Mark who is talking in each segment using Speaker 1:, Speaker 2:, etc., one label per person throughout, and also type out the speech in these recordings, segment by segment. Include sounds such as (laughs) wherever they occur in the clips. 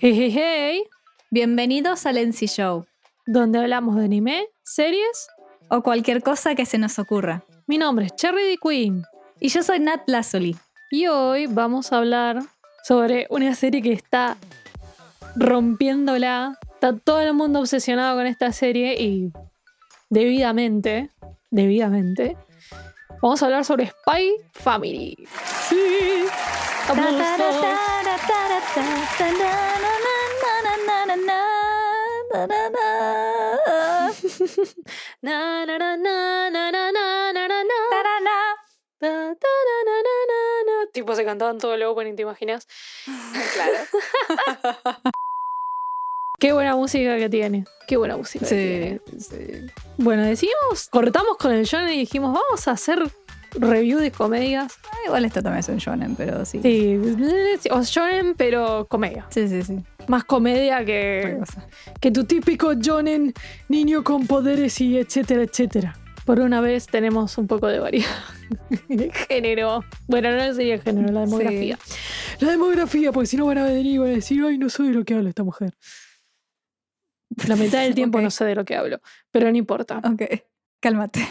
Speaker 1: Hey, hey, hey,
Speaker 2: Bienvenidos al NC Show
Speaker 1: donde hablamos de anime, series.
Speaker 2: o cualquier cosa que se nos ocurra.
Speaker 1: Mi nombre es Cherry D. Queen
Speaker 2: Y yo soy Nat Lazuli.
Speaker 1: y hoy vamos a hablar sobre una serie que está rompiéndola. Está todo el mundo obsesionado con esta serie y debidamente, debidamente, vamos a hablar sobre Spy Family. Sí, Tipo, se cantaban todo el opening, ¿te imaginas?
Speaker 2: Claro.
Speaker 1: Qué buena música que tiene. Qué buena música.
Speaker 2: Sí,
Speaker 1: Bueno, decimos, cortamos con el John y dijimos, vamos a hacer review de comedias.
Speaker 2: Ah, Igual esto también es un shonen, pero sí.
Speaker 1: Sí, o shonen, pero comedia.
Speaker 2: Sí, sí, sí.
Speaker 1: Más comedia que, que tu típico shonen, niño con poderes y etcétera, etcétera. Por una vez tenemos un poco de variedad (laughs) de género. Bueno, no sería género, la demografía. La demografía, porque si no van a venir y van a decir, ay, no sé de lo que habla esta mujer. La mitad del tiempo (laughs) no sé de lo que hablo, pero no importa.
Speaker 2: Ok, cálmate.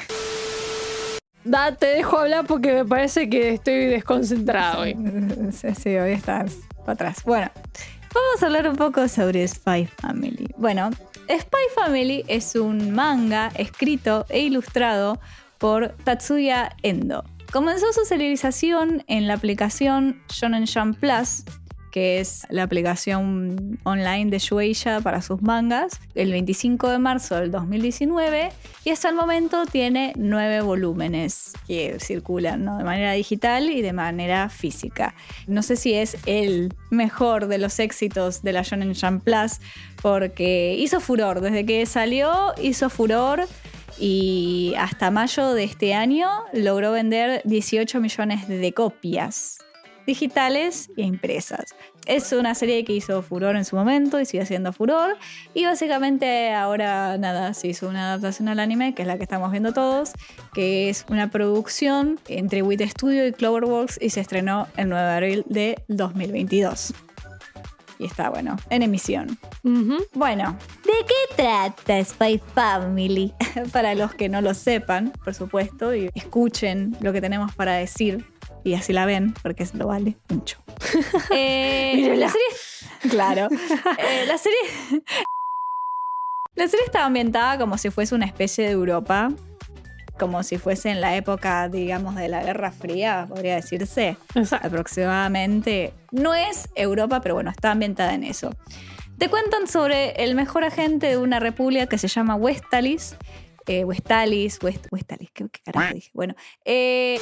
Speaker 1: Te dejo hablar porque me parece que estoy desconcentrado hoy. (laughs)
Speaker 2: Sí, sí, hoy estás para atrás. Bueno, vamos a hablar un poco sobre Spy Family. Bueno, Spy Family es un manga escrito e ilustrado por Tatsuya Endo. Comenzó su serialización en la aplicación Shonen Jump Plus, que es la aplicación online de Shueisha para sus mangas, el 25 de marzo del 2019 y hasta el momento tiene nueve volúmenes que circulan de manera digital y de manera física. No sé si es el mejor de los éxitos de la Shonen Jump Plus porque hizo furor, desde que salió hizo furor y hasta mayo de este año logró vender 18 millones de copias digitales e impresas. Es una serie que hizo furor en su momento y sigue haciendo furor. Y básicamente ahora nada, se hizo una adaptación al anime, que es la que estamos viendo todos, que es una producción entre Wit Studio y Cloverworks y se estrenó el 9 de abril de 2022. Y está bueno, en emisión. Bueno, ¿de qué trata Spy Family? (laughs) para los que no lo sepan, por supuesto, y escuchen lo que tenemos para decir y así la ven, porque lo vale mucho. (laughs) Eh,
Speaker 1: Mírenla. (laughs)
Speaker 2: la serie. Claro. (laughs) Eh, la serie. La serie está ambientada como si fuese una especie de Europa. Como si fuese en la época, digamos, de la Guerra Fría, podría decirse
Speaker 1: Exacto.
Speaker 2: aproximadamente. No es Europa, pero bueno, está ambientada en eso. Te cuentan sobre el mejor agente de una república que se llama Westalis. Eh, Westalis, West, Westalis, ¿qué, qué carajo dije? Bueno, eh,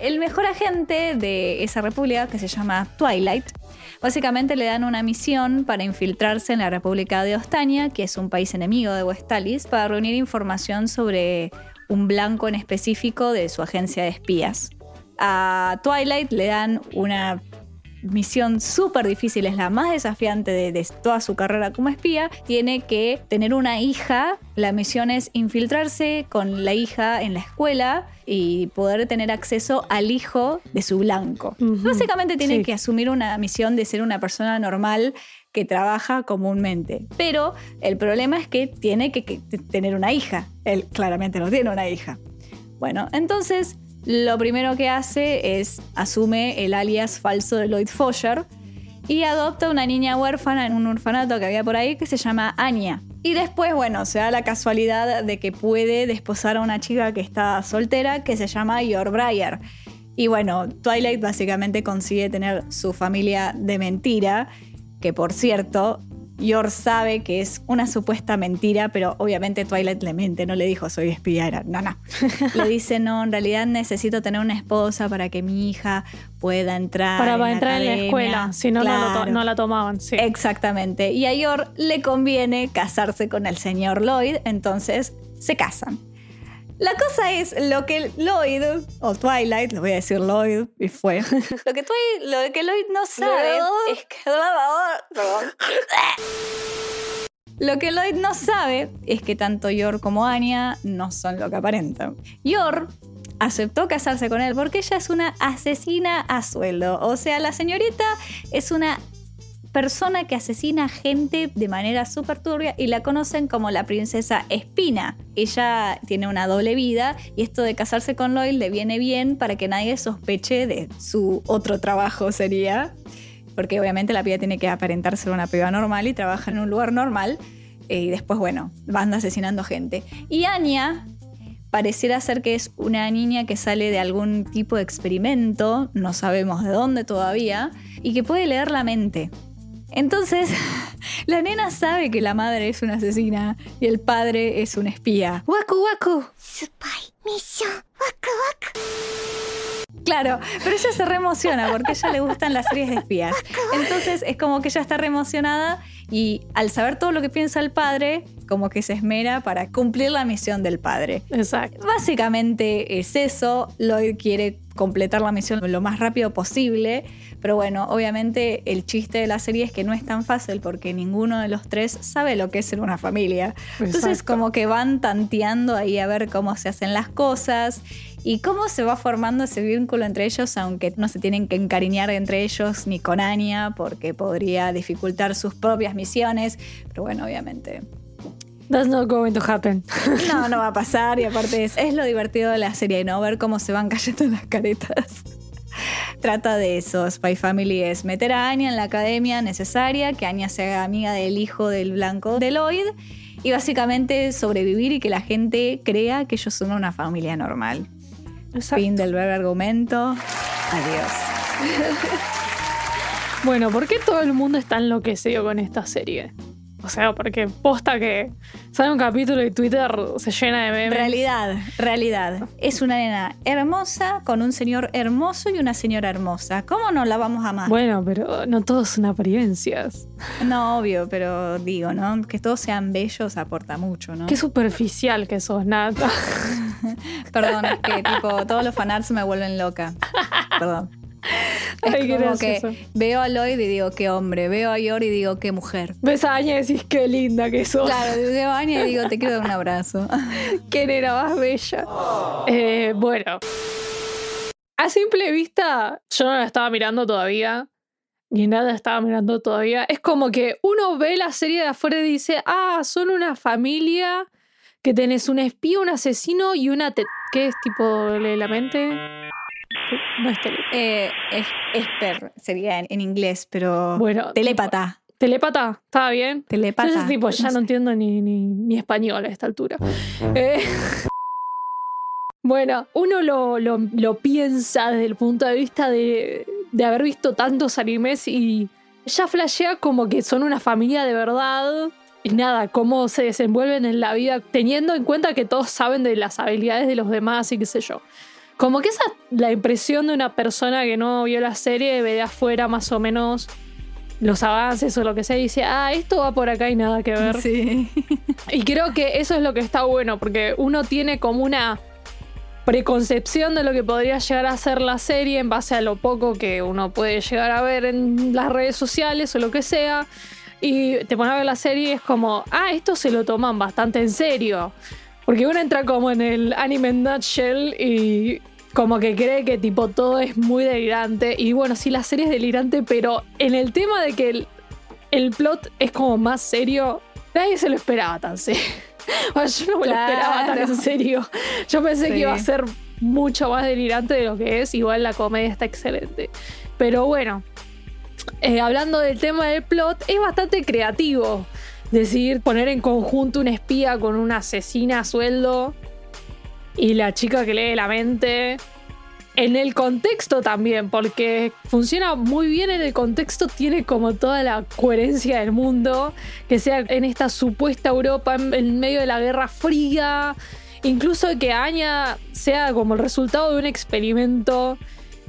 Speaker 2: el mejor agente de esa república que se llama Twilight. Básicamente le dan una misión para infiltrarse en la República de Ostania, que es un país enemigo de Westalis, para reunir información sobre un blanco en específico de su agencia de espías. A Twilight le dan una misión súper difícil, es la más desafiante de, de toda su carrera como espía. Tiene que tener una hija. La misión es infiltrarse con la hija en la escuela y poder tener acceso al hijo de su blanco. Básicamente tiene
Speaker 1: Sí.
Speaker 2: que asumir una misión de ser una persona normal que trabaja comúnmente. Pero el problema es que tiene que, que tener una hija. Él claramente no tiene una hija. Bueno, entonces lo primero que hace es asume el alias falso de Lloyd Foyer y adopta una niña huérfana en un orfanato que había por ahí que se llama Anya. Y después, bueno, se da la casualidad de que puede desposar a una chica que está soltera que se llama Yor Breyer. Y bueno, Twilight básicamente consigue tener su familia de mentira, que por cierto, Yor sabe que es una supuesta mentira, pero obviamente Twilight le miente, no le dijo soy espía, era, no, no. (laughs) Le dice, no, en realidad necesito tener una esposa para que mi hija pueda entrar.
Speaker 1: Para,
Speaker 2: en
Speaker 1: entrar en la
Speaker 2: academia".
Speaker 1: escuela, si no, no, no la tomaban. Sí.
Speaker 2: Exactamente. Y a Yor le conviene casarse con el señor Lloyd, entonces se casan. La cosa es lo que Lloyd, o Twilight, le voy a decir Lloyd, y fue. (laughs) lo, que Twi- lo que Lloyd no sabe es que. Perdón. (laughs) Lo que Lloyd no sabe es que tanto Yor como Anya no son lo que aparentan. Yor aceptó casarse con él porque ella es una asesina a sueldo. O sea, la señorita es una persona que asesina gente de manera súper turbia y la conocen como la princesa Espina. Ella tiene una doble vida y esto de casarse con Loyal le viene bien para que nadie sospeche de su otro trabajo sería. Porque obviamente la piba tiene que aparentar ser una piba normal y trabaja en un lugar normal. Eh, y después, bueno, van asesinando gente. Y Anya pareciera ser que es una niña que sale de algún tipo de experimento, no sabemos de dónde todavía, y que puede leer la mente. Entonces, la nena sabe que la madre es una asesina y el padre es un espía. ¡Waku, waku! Spy mission. ¡Waku, waku! Claro, pero ella se reemociona porque a ella le gustan las series de espías. Entonces es como que ella está reemocionada y al saber todo lo que piensa el padre, como que se esmera para cumplir la misión del padre.
Speaker 1: Exacto.
Speaker 2: Básicamente es eso. Lloyd quiere completar la misión lo más rápido posible. Pero bueno, obviamente el chiste de la serie es que no es tan fácil porque ninguno de los tres sabe lo que es ser una familia. Entonces como que van tanteando ahí a ver cómo se hacen las cosas y cómo se va formando ese vínculo entre ellos, aunque no se tienen que encariñar entre ellos ni con Anya, porque podría dificultar sus propias misiones. Pero bueno, obviamente.
Speaker 1: That's not going to happen.
Speaker 2: No, no va a (laughs) pasar. Y aparte es, es lo divertido de la serie, ¿no? Ver cómo se van (laughs) cayendo las caretas. Trata de eso. Spy Family es meter a Anya en la academia necesaria, que Anya sea amiga del hijo del blanco de Lloyd y básicamente sobrevivir y que la gente crea que ellos son una familia normal. Fin del breve argumento. Adiós. (laughs)
Speaker 1: bueno, ¿por qué todo el mundo está enloquecido con esta serie? O sea, porque posta que sale un capítulo y Twitter se llena de memes.
Speaker 2: Realidad, realidad. Es una nena hermosa con un señor hermoso y una señora hermosa. ¿Cómo no la vamos a amar?
Speaker 1: Bueno, pero no todos son apariencias.
Speaker 2: No, obvio, pero digo, ¿no? Que todos sean bellos aporta mucho, ¿no?
Speaker 1: Qué superficial que sos, Nata. (laughs)
Speaker 2: Perdón, es que tipo, todos los fanarts me vuelven loca. Perdón. Es como que veo a Lloyd y digo, qué hombre. Veo a Yor y digo, qué mujer.
Speaker 1: Ves a Aña y decís, qué linda que sos.
Speaker 2: Claro, veo a Aña y digo, te quiero dar un abrazo. (laughs)
Speaker 1: qué nena más bella. Eh, bueno. A simple vista, yo no la estaba mirando todavía. Ni nada estaba mirando todavía. Es como que uno ve la serie de afuera y dice, ah, son una familia que tenés un espía, un asesino y una... ¿Qué es tipo la mente?
Speaker 2: No es eh, es, esper, sería en, inglés, pero. Bueno. Telépata.
Speaker 1: Telépata, ¿estaba bien?
Speaker 2: Telépata.
Speaker 1: Yo tipo, ya (laughs) no, entiendo ni, ni, español a esta altura. Eh, (laughs) bueno, uno lo, lo, lo, piensa desde el punto de vista de, de haber visto tantos animes y ya flashea como que son una familia de verdad. Y nada, cómo se desenvuelven en la vida, teniendo en cuenta que todos saben de las habilidades de los demás y qué sé yo. Como que esa es la impresión de una persona que no vio la serie, ve de afuera más o menos los avances o lo que sea y dice, ah, esto va por acá y nada que ver.
Speaker 2: Sí.
Speaker 1: Y creo que eso es lo que está bueno, porque uno tiene como una preconcepción de lo que podría llegar a ser la serie en base a lo poco que uno puede llegar a ver en las redes sociales o lo que sea. Y te pones a ver la serie y es como, ah, esto se lo toman bastante en serio. Porque uno entra como en el anime nutshell y como que cree que tipo todo es muy delirante. Y bueno, sí, la serie es delirante, pero en el tema de que el, plot es como más serio, nadie se lo esperaba tan serio. (laughs) yo no me lo esperaba tan en serio. Yo pensé que iba a ser mucho más delirante de lo que es. Igual la comedia está excelente. Pero bueno, eh, hablando del tema del plot, es bastante creativo. Decidir poner en conjunto un espía con una asesina a sueldo y la chica que lee la mente. En el contexto también, porque funciona muy bien en el contexto, tiene como toda la coherencia del mundo, que sea en esta supuesta Europa en, medio de la Guerra Fría, incluso que Aña sea como el resultado de un experimento.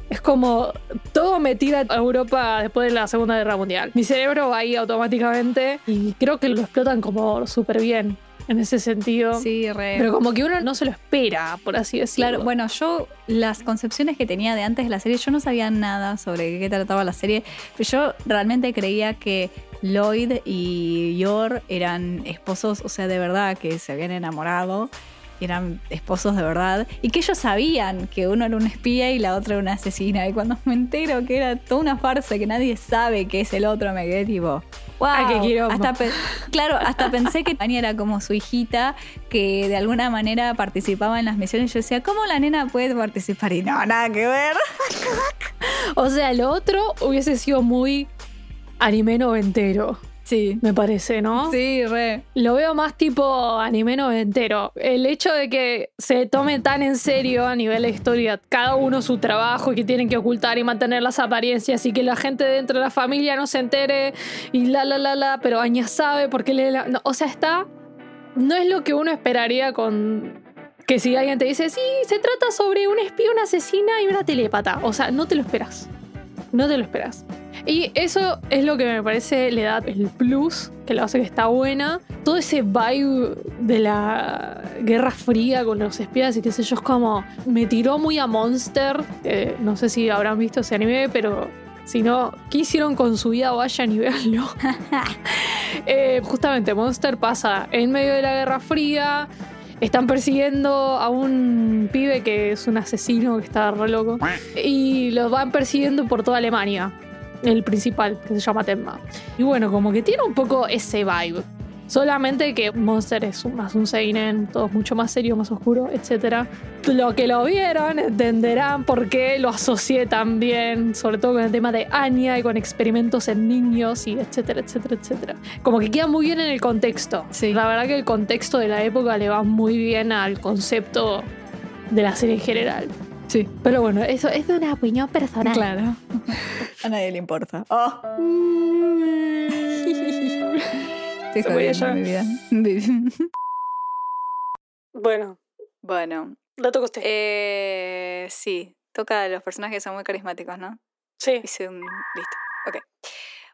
Speaker 1: Es como todo metido a Europa después de la Segunda Guerra Mundial. Mi cerebro va ahí automáticamente y creo que lo explotan como súper bien en ese sentido.
Speaker 2: Sí, re.
Speaker 1: Pero como que uno no se lo espera, por así decirlo.
Speaker 2: Claro, bueno, yo las concepciones que tenía de antes de la serie, yo no sabía nada sobre qué trataba la serie, pero yo realmente creía que Lloyd y Yor eran esposos, o sea, de verdad, que se habían enamorado. eran esposos de verdad, y que ellos sabían que uno era un espía y la otra era una asesina. Y cuando me entero que era toda una farsa, que nadie sabe que es el otro, me quedé tipo, wow.
Speaker 1: Qué
Speaker 2: hasta claro, hasta pensé que Tania era como su hijita, que de alguna manera participaba en las misiones. Yo decía, ¿cómo la nena puede participar? Y no, nada que ver.
Speaker 1: o sea, lo otro hubiese sido muy anime noventero.
Speaker 2: Sí.
Speaker 1: Me parece, ¿no?
Speaker 2: Sí, re.
Speaker 1: Lo veo más tipo anime noventero. El hecho de que se tome tan en serio a nivel de historia cada uno su trabajo y que tienen que ocultar y mantener las apariencias y que la gente dentro de la familia no se entere y la la la la, pero Aña sabe porque le... o sea, está... No es lo que uno esperaría con que si alguien te dice, sí, se trata sobre un espía, una asesina y una telépata. O sea, no te lo esperas. No te lo esperas. Y eso es lo que me parece le da el plus, que lo hace que está buena. Todo ese vibe de la Guerra Fría con los espías y qué sé yo, es como. Me tiró muy a Monster. no sé si habrán visto ese anime, pero si no, ¿qué hicieron con su vida? Vayan y véanlo. (laughs) Eh, justamente, Monster pasa en medio de la Guerra Fría. Están persiguiendo a un pibe que es un asesino que está re loco. Y los van persiguiendo por toda Alemania el principal, que se llama Tenma. Y bueno, como que tiene un poco ese vibe. Solamente que Monster es más un seinen, todo mucho más serio, más oscuro, etc. Lo que lo vieron entenderán por qué lo asocié también, sobre todo con el tema de Anya y con experimentos en niños y etcétera, etcétera, etcétera. Como que queda muy bien en el contexto.
Speaker 2: Sí.
Speaker 1: La verdad que el contexto de la época le va muy bien al concepto de la serie en general.
Speaker 2: Sí.
Speaker 1: Pero bueno, eso es de una opinión personal.
Speaker 2: Claro. A nadie le importa. Oh. (laughs) Te
Speaker 1: Se voy
Speaker 2: jodiendo, mi vida.
Speaker 1: Bueno,
Speaker 2: bueno.
Speaker 1: lo toca usted.
Speaker 2: Eh, sí, toca a los personajes que son muy carismáticos, ¿no?
Speaker 1: sí.
Speaker 2: Hice un... Listo. Ok.
Speaker 1: Los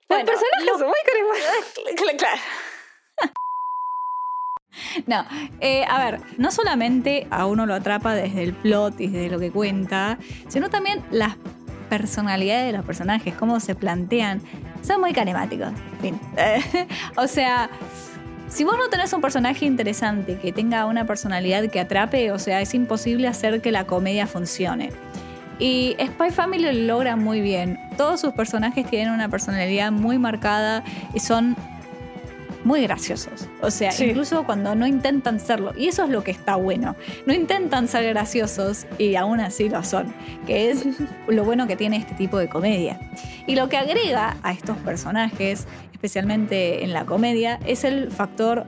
Speaker 2: Bueno,
Speaker 1: personajes son muy carismáticos. (laughs)
Speaker 2: Claro. No, eh, a ver, no solamente a uno lo atrapa desde el plot y desde lo que cuenta, sino también las personalidades de los personajes, cómo se plantean, son muy carismáticos. En fin. (laughs) o sea, si vos no tenés un personaje interesante que tenga una personalidad que atrape, o sea, es imposible hacer que la comedia funcione. Y Spy Family lo logra muy bien. Todos sus personajes tienen una personalidad muy marcada y son muy graciosos. O sea,
Speaker 1: Sí.
Speaker 2: incluso cuando no intentan serlo. Y eso es lo que está bueno. No intentan ser graciosos y aún así lo son. Que es (laughs) lo bueno que tiene este tipo de comedia. Y lo que agrega a estos personajes, especialmente en la comedia, es el factor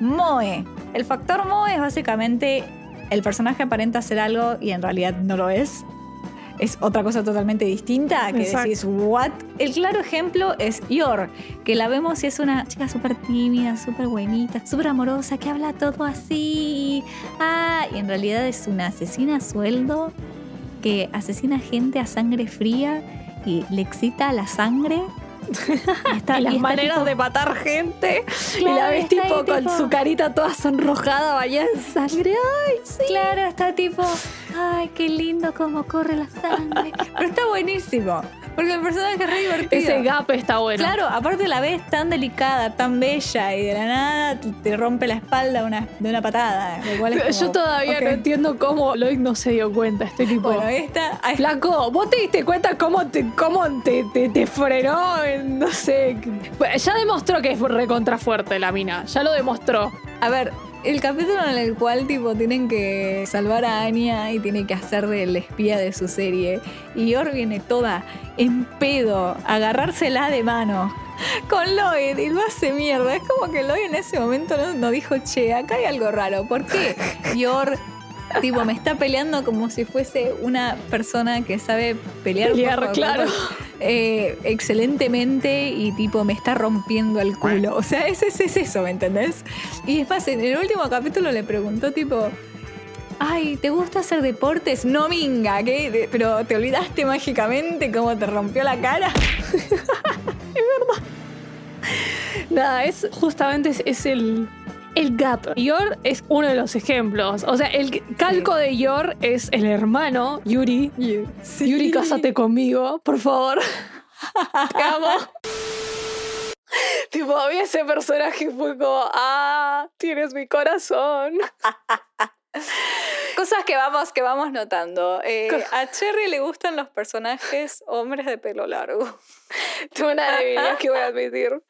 Speaker 2: Moe. El factor Moe es básicamente el personaje aparenta ser algo y en realidad no lo es. Es otra cosa totalmente distinta que
Speaker 1: Exacto.
Speaker 2: decís, ¿what? El claro ejemplo es Yor, que la vemos y es una chica súper tímida, súper buenita, súper amorosa, que habla todo así. Ah, y en realidad es una asesina a sueldo que asesina gente a sangre fría y le excita la sangre. Y está- (laughs)
Speaker 1: y las
Speaker 2: y
Speaker 1: maneras
Speaker 2: tipo-
Speaker 1: de matar gente. y la ves tipo con
Speaker 2: tipo-
Speaker 1: su carita toda sonrojada, bañada en sangre. Ay, sí.
Speaker 2: Claro, está tipo, ay, qué lindo cómo corre la sangre. Pero está buenísimo, porque el personaje es re divertido.
Speaker 1: Ese gap está bueno.
Speaker 2: Claro, aparte la ves tan delicada, tan bella y de la nada te- rompe la espalda una- de una patada.
Speaker 1: Yo todavía no entiendo cómo Lloyd no se dio cuenta. Estoy tipo.
Speaker 2: Bueno, esta. ay,
Speaker 1: Flaco, ¿vos te diste cuenta cómo te, cómo te, te, te frenó? en, no sé. Ya demostró que es recontra fuerte la mina. Ya lo demostró.
Speaker 2: A ver, el capítulo en el cual tipo tienen que salvar a Anya y tiene que hacer del espía de su serie. Y Yor viene toda en pedo, agarrársela de mano. Con Lloyd y lo hace mierda. Es como que Lloyd en ese momento no, no dijo, che, acá hay algo raro. ¿Por qué Yor, tipo, me está peleando como si fuese una persona que sabe pelear,
Speaker 1: Pelear, claro.
Speaker 2: eh, excelentemente y tipo me está rompiendo el culo. O sea, es, es, es eso, ¿me entendés? Y es más, en el último capítulo le preguntó tipo, ay, ¿te gusta hacer deportes? No, minga, ¿qué? Pero te olvidaste mágicamente cómo te rompió la cara. (laughs)
Speaker 1: Nada, es justamente es, es el, el gap. Yor es uno de los ejemplos. O sea, el calco de Yor es el hermano, Yuri. Yuri, cásate conmigo, por favor. (laughs) Te amo. tipo, a mí ese personaje fue como, ah, tienes mi corazón. (laughs)
Speaker 2: Cosas que vamos, que vamos notando. Eh, a Cherry le gustan los personajes hombres de pelo largo. (laughs)
Speaker 1: Tengo una debilidad que voy a admitir.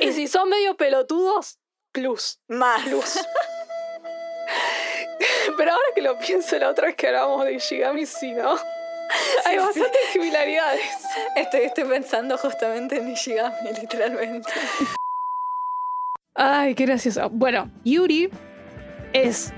Speaker 1: Y si son medio pelotudos, plus.
Speaker 2: Más.
Speaker 1: Plus. Pero ahora que lo pienso, la otra vez que hablábamos de Ishigami, sí, ¿no? Hay bastantes similaridades.
Speaker 2: Estoy, estoy pensando justamente en Ishigami, (laughs) literalmente.
Speaker 1: Ay, qué gracioso. Bueno, Yuri es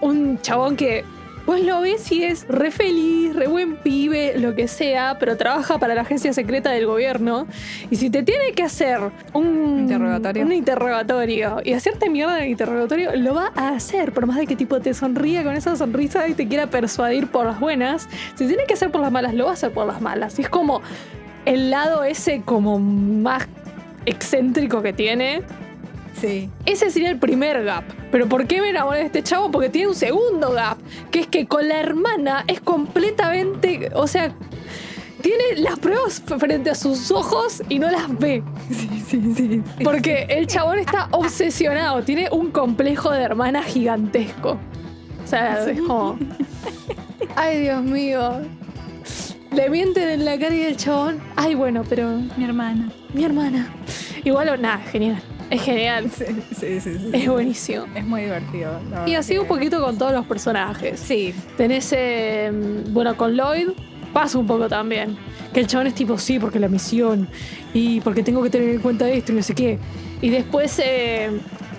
Speaker 1: un chabón que pues lo ves y es re feliz, re buen pibe, lo que sea, pero trabaja para la agencia secreta del gobierno. Y si te tiene que hacer un
Speaker 2: Interrogatorio.
Speaker 1: un interrogatorio y hacerte mierda en el interrogatorio, lo va a hacer, por más de que tipo te sonría con esa sonrisa y te quiera persuadir por las buenas. Si tiene que hacer por las malas, lo va a hacer por las malas. Y es como el lado ese como más excéntrico que tiene.
Speaker 2: Sí.
Speaker 1: Ese sería el primer gap. Pero ¿por qué me enamoré de este chavo? Porque tiene un segundo gap, que es que con la hermana es completamente, o sea, tiene las pruebas frente a sus ojos y no las ve.
Speaker 2: Sí, sí, sí.
Speaker 1: Porque el chabón está obsesionado, tiene un complejo de hermana gigantesco. O sea, es como... Ay, Dios mío. Le mienten en la cara y el chabón. Ay, bueno, pero
Speaker 2: Mi hermana.
Speaker 1: mi hermana. Igual, o nada, genial. Es genial.
Speaker 2: Sí, sí, sí. sí.
Speaker 1: Es buenísimo.
Speaker 2: Es muy divertido.
Speaker 1: Y así un poquito con todos los personajes.
Speaker 2: Sí.
Speaker 1: Tenés, eh, bueno, con Lloyd pasa un poco también. Que el chabón es tipo, sí, porque la misión y porque tengo que tener en cuenta esto y no sé qué. Y después, eh,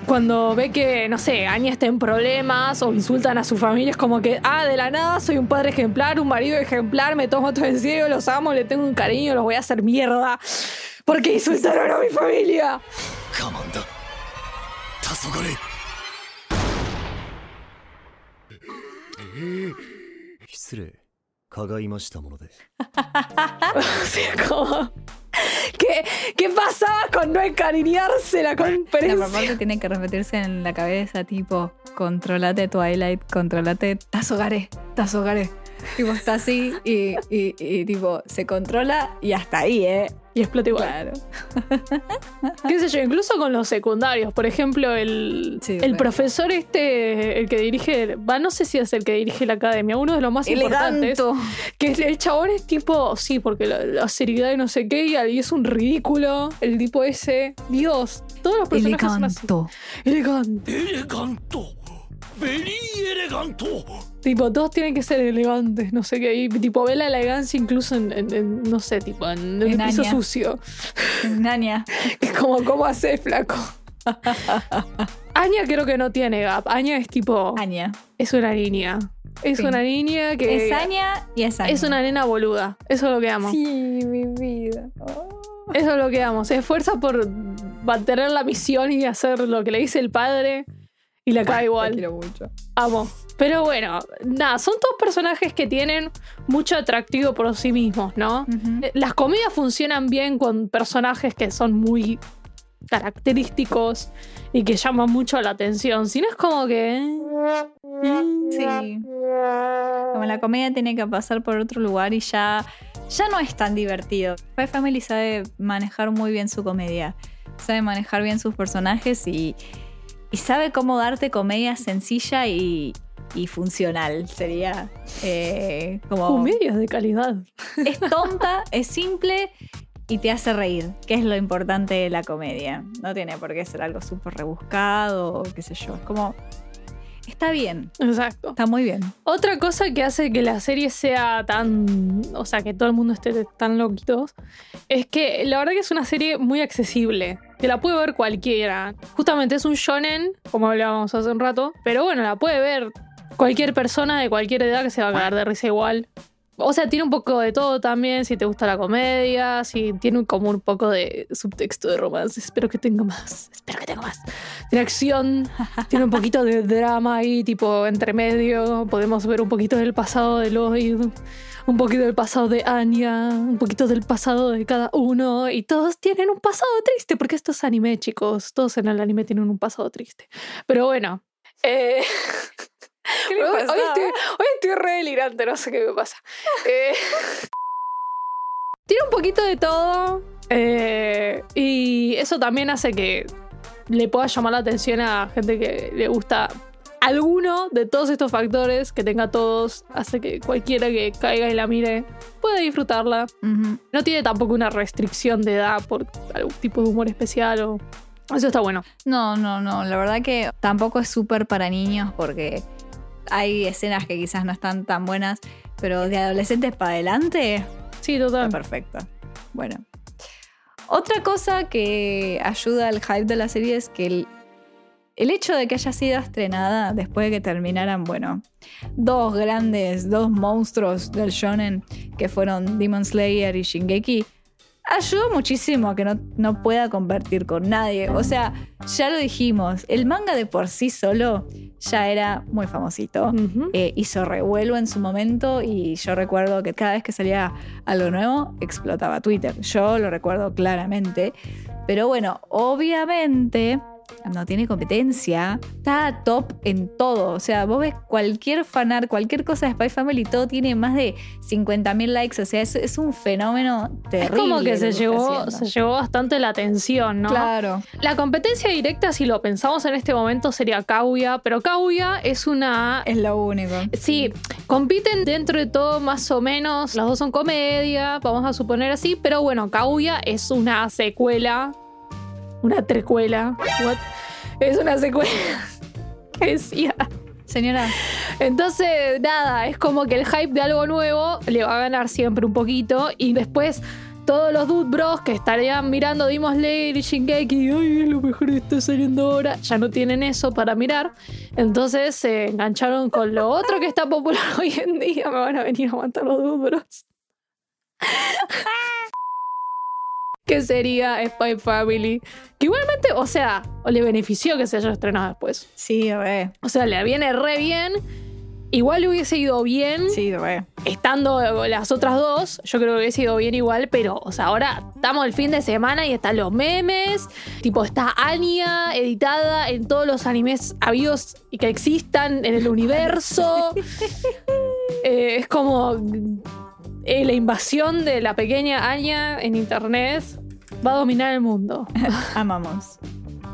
Speaker 1: cuando ve que, no sé, Anya está en problemas o insultan a su familia, es como que, ah, de la nada soy un padre ejemplar, un marido ejemplar, me tomo todo en serio, los amo, le tengo un cariño, los voy a hacer mierda. Porque insultaron a mi familia.
Speaker 3: 我慢だ黄昏失礼かがいましたもので.
Speaker 1: ¿Qué, ¿Qué pasaba con no encariñarse la
Speaker 2: La
Speaker 1: conferencia?
Speaker 2: parte tiene que repetirse en la cabeza, tipo, controlate Twilight, controlate Tazogare, Tazogare. (laughs) Tipo, está así y, y- y, tipo, se controla y hasta ahí, ¿eh?
Speaker 1: Y explota igual.
Speaker 2: Claro. (laughs)
Speaker 1: qué sé yo, incluso con los secundarios, por ejemplo, el,
Speaker 2: Sí,
Speaker 1: el profesor este, el que dirige, va, no sé si es el que dirige la academia, uno de los más importantes,
Speaker 2: Eleganto.
Speaker 1: que el, el chabón es tipo, sí, porque la, la seriedad y no sé qué, y ahí es un ridículo, el tipo ese, Dios, todos los personajes son así.
Speaker 2: Eleganto.
Speaker 1: Elegante.
Speaker 3: ¡Vení, elegante!
Speaker 1: Tipo, todos tienen que ser elegantes, no sé qué. Y, tipo, ve la elegancia incluso en, no sé, tipo, en,
Speaker 2: en
Speaker 1: el
Speaker 2: piso
Speaker 1: sucio.
Speaker 2: En (laughs)
Speaker 1: es como, ¿cómo haces, flaco? (laughs) Aña creo que no tiene gap. Aña es tipo.
Speaker 2: Anya.
Speaker 1: Es una niña. Es una niña que.
Speaker 2: Es Aña y es Anya.
Speaker 1: Es una nena boluda. Eso es lo que amo.
Speaker 2: Sí, mi vida. Oh.
Speaker 1: Eso es lo que amo. Se esfuerza por mantener la misión y hacer lo que le dice el padre. Y la cae
Speaker 2: Te
Speaker 1: igual.
Speaker 2: quiero mucho.
Speaker 1: Amo. Pero bueno, nada, son todos personajes que tienen mucho atractivo por sí mismos, ¿no? Eh, Las comedias funcionan bien con personajes que son muy característicos y que llaman mucho la atención. Si no es como que. mm,
Speaker 2: Sí. Como la comedia tiene que pasar por otro lugar y ya, ya no es tan divertido. Spy Family sabe manejar muy bien su comedia. Sabe manejar bien sus personajes y, y sabe cómo darte comedia sencilla y, y funcional. Sería eh, como...
Speaker 1: Comedias de calidad.
Speaker 2: Es tonta, es simple y te hace reír, que es lo importante de la comedia. No tiene por qué ser algo súper rebuscado o qué sé yo. Es como... Está bien,
Speaker 1: Exacto.
Speaker 2: está muy bien.
Speaker 1: Otra cosa que hace que la serie sea tan. O sea, que todo el mundo esté tan loquitos. Es que la verdad que es una serie muy accesible. Que la puede ver cualquiera. Justamente es un shonen, como hablábamos hace un rato. Pero bueno, la puede ver cualquier persona de cualquier edad que se va a cagar de risa igual. O sea, tiene un poco de todo también, si te gusta la comedia, si tiene como un poco de subtexto de romance. Espero que tenga más, espero que tenga más. Tiene acción, (laughs) tiene un poquito de drama ahí, tipo entre medio. Podemos ver un poquito del pasado de Lloyd, un poquito del pasado de Anya, un poquito del pasado de cada uno. Y todos tienen un pasado triste, porque esto es anime, chicos. Todos en el anime tienen un pasado triste. Pero bueno. eh, (laughs) hoy estoy, hoy estoy re delirante, no sé qué me pasa. (laughs) Eh, tiene un poquito de todo. eh, y eso también hace que le pueda llamar la atención a gente que le gusta alguno de todos estos factores que tenga todos hace que cualquiera que caiga y la mire pueda disfrutarla. No tiene tampoco una restricción de edad por algún tipo de humor especial o... Eso está bueno.
Speaker 2: No, no, no. La verdad que tampoco es súper para niños porque hay escenas que quizás no están tan buenas, pero de adolescentes para adelante
Speaker 1: Sí,
Speaker 2: está
Speaker 1: total.
Speaker 2: perfecto. Bueno. Otra cosa que ayuda al hype de la serie es que el, el hecho de que haya sido estrenada después de que terminaran, bueno, dos grandes, dos monstruos del shonen que fueron Demon Slayer y Shingeki, ayudó muchísimo a que no, no pueda competir con nadie. O sea, ya lo dijimos, el manga de por sí solo ya era muy famosito. Eh, hizo revuelo en su momento y yo recuerdo que cada vez que salía algo nuevo explotaba Twitter. Yo lo recuerdo claramente. Pero bueno, obviamente no tiene competencia. Está top en todo. O sea, vos ves cualquier fanar, cualquier cosa de Spy Family, todo tiene más de 50.000 likes. O sea, es, es un fenómeno
Speaker 1: Es
Speaker 2: terrible.
Speaker 1: como que se llevó, se llevó bastante la atención, ¿no?
Speaker 2: Claro.
Speaker 1: La competencia directa, si lo pensamos en este momento, sería Kaguya, pero Kaguya es una...
Speaker 2: Es lo único.
Speaker 1: Sí, compiten dentro de todo más o menos, las dos son comedia, vamos a suponer así, pero bueno, Kaguya es una secuela, una trecuela, what? es una secuela. (laughs) ¿Qué decía?
Speaker 2: Señora,
Speaker 1: Entonces, nada, es como que el hype de algo nuevo le va a ganar siempre un poquito y después todos los Dude Bros que estarían mirando Demon Slayer y Shingeki, ay, es lo mejor que está saliendo ahora, ya no tienen eso para mirar. Entonces se engancharon con lo otro que está popular (laughs) hoy en día. Me van a venir a aguantar los Dude Bros. Que sería Spy Family. Que igualmente, o sea, le benefició que se haya estrenado después.
Speaker 2: sí, re.
Speaker 1: O sea, le viene re bien. Igual le hubiese ido bien
Speaker 2: Sí, re.
Speaker 1: estando las otras dos. Yo creo que hubiese ido bien igual, pero, o sea, ahora estamos el fin de semana y están los memes. Tipo, está Anya editada en todos los animes habidos y que existan en el universo. (laughs) Eh, es como eh, la invasión de la pequeña Anya en internet va a dominar el mundo. (laughs)
Speaker 2: Amamos.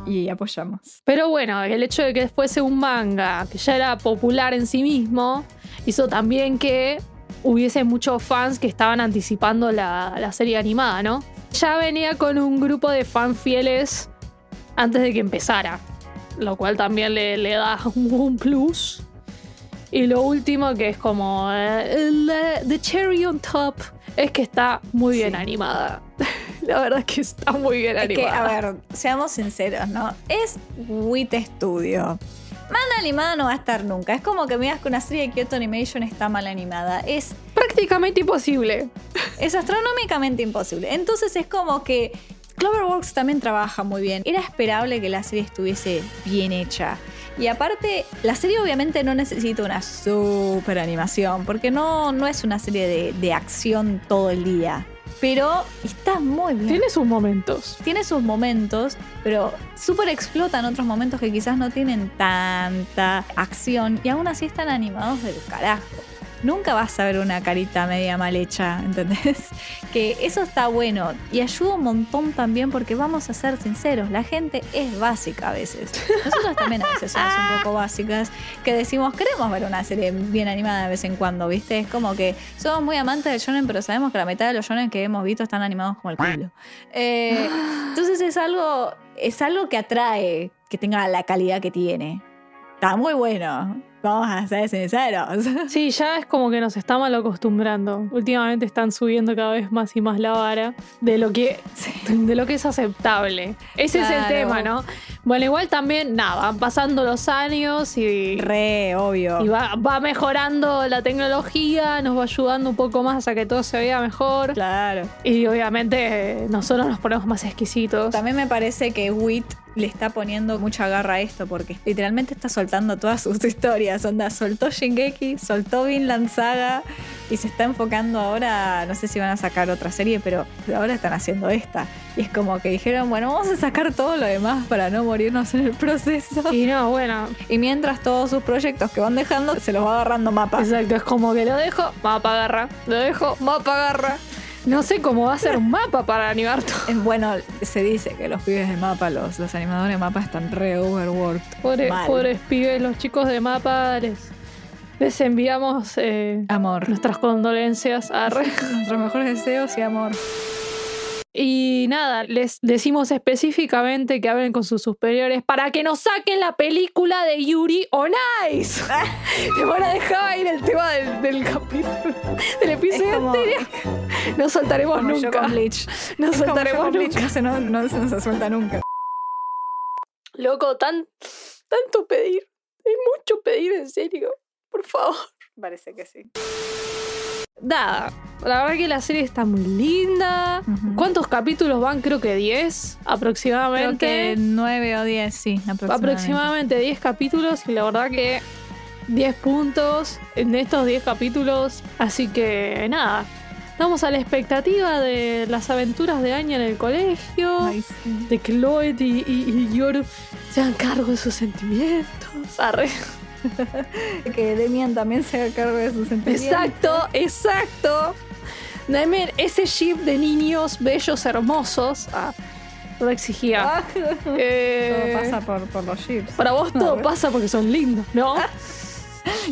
Speaker 2: Y apoyamos.
Speaker 1: Pero bueno, el hecho de que fuese un manga que ya era popular en sí mismo, hizo también que hubiese muchos fans que estaban anticipando la, la serie animada, ¿no? Ya venía con un grupo de fans fieles antes de que empezara, lo cual también le, le da un plus. Y lo último que es como eh, eh, The Cherry on Top es que está muy bien
Speaker 2: Sí.
Speaker 1: animada. (laughs) La verdad es que está muy bien
Speaker 2: Es que,
Speaker 1: animada.
Speaker 2: a ver, seamos sinceros, ¿no? Es WIT Studio. Mal animada no va a estar nunca. Es como que me digas que una serie de Kyoto Animation está mal animada. Es,
Speaker 1: Prácticamente imposible.
Speaker 2: es astronómicamente imposible. Entonces es como que Cloverworks también trabaja muy bien. Era esperable que la serie estuviese bien hecha. Y aparte, la serie obviamente no necesita una super animación, porque no, no es una serie de, de acción todo el día. Pero está muy bien.
Speaker 1: Tiene sus momentos.
Speaker 2: tiene sus momentos, pero súper explotan otros momentos que quizás no tienen tanta acción y aún así están animados del carajo. Nunca vas a ver una carita media mal hecha, (laughs) ¿entendés? Que eso está bueno y ayuda un montón también porque vamos a ser sinceros, la gente es básica a veces. Nosotros también a veces somos un poco básicas, que decimos, queremos ver una serie bien animada de vez en cuando, ¿viste? Es como que somos muy amantes del shonen, pero sabemos que la mitad de los shonen que hemos visto están animados como el culo. Eh, entonces es algo, es algo que atrae que tenga la calidad que tiene. Está muy bueno. Vamos a ser sinceros.
Speaker 1: Sí, ya es como que nos estamos mal acostumbrando. Últimamente están subiendo cada vez más y más la vara de lo que, de lo que es aceptable. Ese es el tema, ¿no? Bueno, igual también, nada, van pasando los años y,
Speaker 2: Re, obvio.
Speaker 1: y va, va mejorando la tecnología, nos va ayudando un poco más a que todo se vea mejor.
Speaker 2: Claro.
Speaker 1: Y obviamente eh, nosotros nos ponemos más exquisitos.
Speaker 2: También me parece que Wit le está poniendo mucha garra a esto porque literalmente está soltando todas sus (laughs) historias. Onda, soltó Shingeki, soltó Vinland Saga y se está enfocando ahora, no sé si van a sacar otra serie, pero ahora están haciendo esta. Y es como que dijeron, bueno, vamos a sacar todo lo demás para no morirnos en el proceso.
Speaker 1: Y no, bueno,
Speaker 2: Y mientras todos sus proyectos que van dejando, se los va agarrando mapa.
Speaker 1: exacto, es como que lo dejo, mapa agarra, lo dejo, mapa agarra. No sé cómo va a ser un mapa para animar todo.
Speaker 2: Bueno, se dice que los pibes de mapa, los, los animadores de mapa están re overworked.
Speaker 1: Pobre- pobres pibes, los chicos de mapa les, les enviamos eh,
Speaker 2: Amor.
Speaker 1: nuestras condolencias a. (laughs)
Speaker 2: Nuestros mejores deseos y amor.
Speaker 1: Y nada, les decimos específicamente que hablen con sus superiores para que nos saquen la película de Yuri on Ice. (laughs) Te van a dejar ir el tema del, del capítulo, del episodio
Speaker 2: como,
Speaker 1: anterior. No soltaremos
Speaker 2: como yo
Speaker 1: nunca.
Speaker 2: con Bleach.
Speaker 1: No
Speaker 2: Es como yo
Speaker 1: soltaremos
Speaker 2: con
Speaker 1: nunca.
Speaker 2: Se, no, no se nos suelta nunca.
Speaker 1: Loco, tan, tanto pedir. Es mucho pedir, en serio. Por favor.
Speaker 2: Parece que sí.
Speaker 1: Nada, la verdad que la serie está muy linda.
Speaker 2: Ujú.
Speaker 1: ¿Cuántos capítulos van? Creo que 10
Speaker 2: Creo
Speaker 1: aproximadamente.
Speaker 2: que 9 o 10, sí, aproximadamente.
Speaker 1: aproximadamente 10 capítulos y la verdad que 10 puntos en estos 10 capítulos. Así que nada, estamos a la expectativa de las aventuras de Anya en el colegio.
Speaker 2: Ay, sí.
Speaker 1: De que Lloyd y, y, y Yoru se hagan cargo de sus sentimientos. Arre. (laughs)
Speaker 2: Que Demian también se haga cargo de sus sentimientos.
Speaker 1: Exacto, exacto. Dame ese ship de niños bellos, hermosos. Ah, lo exigía.
Speaker 2: Ah,
Speaker 1: Eh, (laughs)
Speaker 2: Todo pasa por, por los chips.
Speaker 1: Para vos todo pasa porque son lindos, ¿no? (laughs)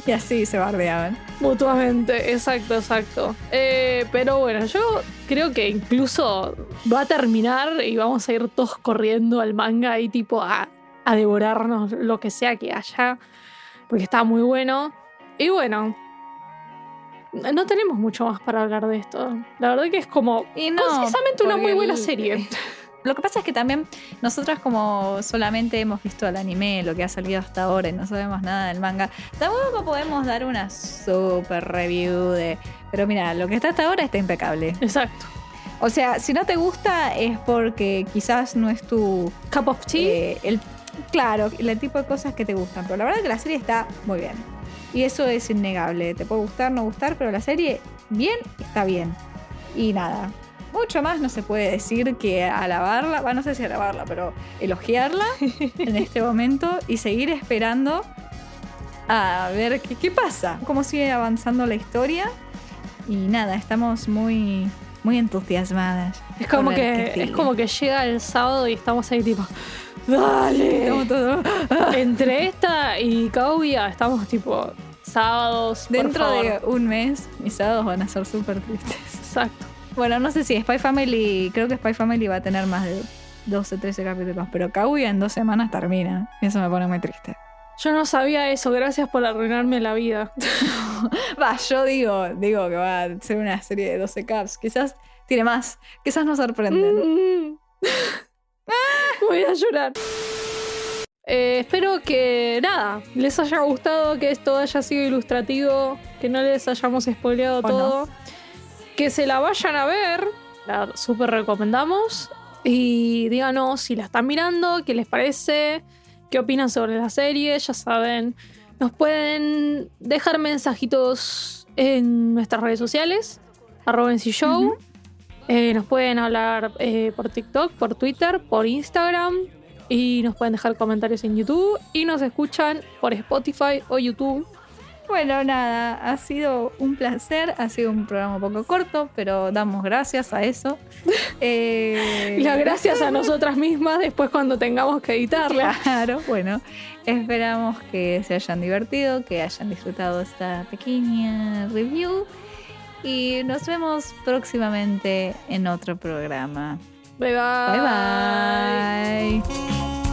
Speaker 2: Y así se bardeaban.
Speaker 1: Mutuamente, exacto, exacto. Eh, pero bueno, yo creo que incluso va a terminar y vamos a ir todos corriendo al manga ahí tipo a, a devorarnos lo que sea que haya, porque está muy bueno. Y bueno, no tenemos mucho más para hablar de esto. La verdad que es como
Speaker 2: Y no,
Speaker 1: concisamente una muy buena serie.
Speaker 2: Lo que pasa es que también nosotras como solamente hemos visto el anime, lo que ha salido hasta ahora y no sabemos nada del manga, tampoco podemos dar una super review de... Pero mira, lo que está hasta ahora está impecable.
Speaker 1: Exacto.
Speaker 2: O sea, si no te gusta es porque quizás no es tu...
Speaker 1: Cup of tea.
Speaker 2: eh, el, claro, el tipo de cosas que te gustan. Pero la verdad que la serie está muy bien. Y eso es innegable. Te puede gustar, no gustar, pero la serie bien está bien. Y nada. Mucho más no se puede decir que alabarla, bueno, no sé si alabarla, pero elogiarla (laughs) en este momento y seguir esperando a ver qué, qué pasa, cómo sigue avanzando la historia. Y nada, estamos muy, muy entusiasmadas.
Speaker 1: es como que
Speaker 2: sigue.
Speaker 1: es como que llega el sábado y estamos ahí tipo dale.
Speaker 2: Estamos todos- (laughs)
Speaker 1: Entre esta y Kaguya estamos tipo sábados. por
Speaker 2: Dentro
Speaker 1: favor.
Speaker 2: de un mes, mis sábados van a ser súper tristes.
Speaker 1: Exacto.
Speaker 2: Bueno, no sé si Spy Family, creo que Spy Family va a tener más de 12, 13 capítulos, pero Kaguya en dos semanas termina. Y eso me pone muy triste.
Speaker 1: Yo no sabía eso, gracias por arruinarme la vida. (laughs)
Speaker 2: Va, yo digo, digo que va a ser una serie de 12 caps. Quizás tiene más, quizás nos sorprenden.
Speaker 1: Mm. (laughs) Voy a llorar. Eh, espero que nada, les haya gustado, que esto haya sido ilustrativo, que no les hayamos spoileado todo. Que se la vayan a ver, la súper recomendamos. Y díganos si la están mirando, qué les parece, qué opinan sobre la serie, ya saben. Nos pueden dejar mensajitos en nuestras redes sociales, arroba NC Show. Eh, nos pueden hablar eh, por TikTok, por Twitter, por Instagram. Y nos pueden dejar comentarios en YouTube. Y nos escuchan por Spotify o YouTube.
Speaker 2: Bueno, nada, ha sido un placer, ha sido un programa un poco corto, pero damos gracias a eso. (laughs) Eh,
Speaker 1: las gracias a nosotras mismas después cuando tengamos que editarla. (laughs)
Speaker 2: Claro, bueno, esperamos que se hayan divertido, que hayan disfrutado esta pequeña review y nos vemos próximamente en otro programa.
Speaker 1: Bye bye.
Speaker 2: Bye bye.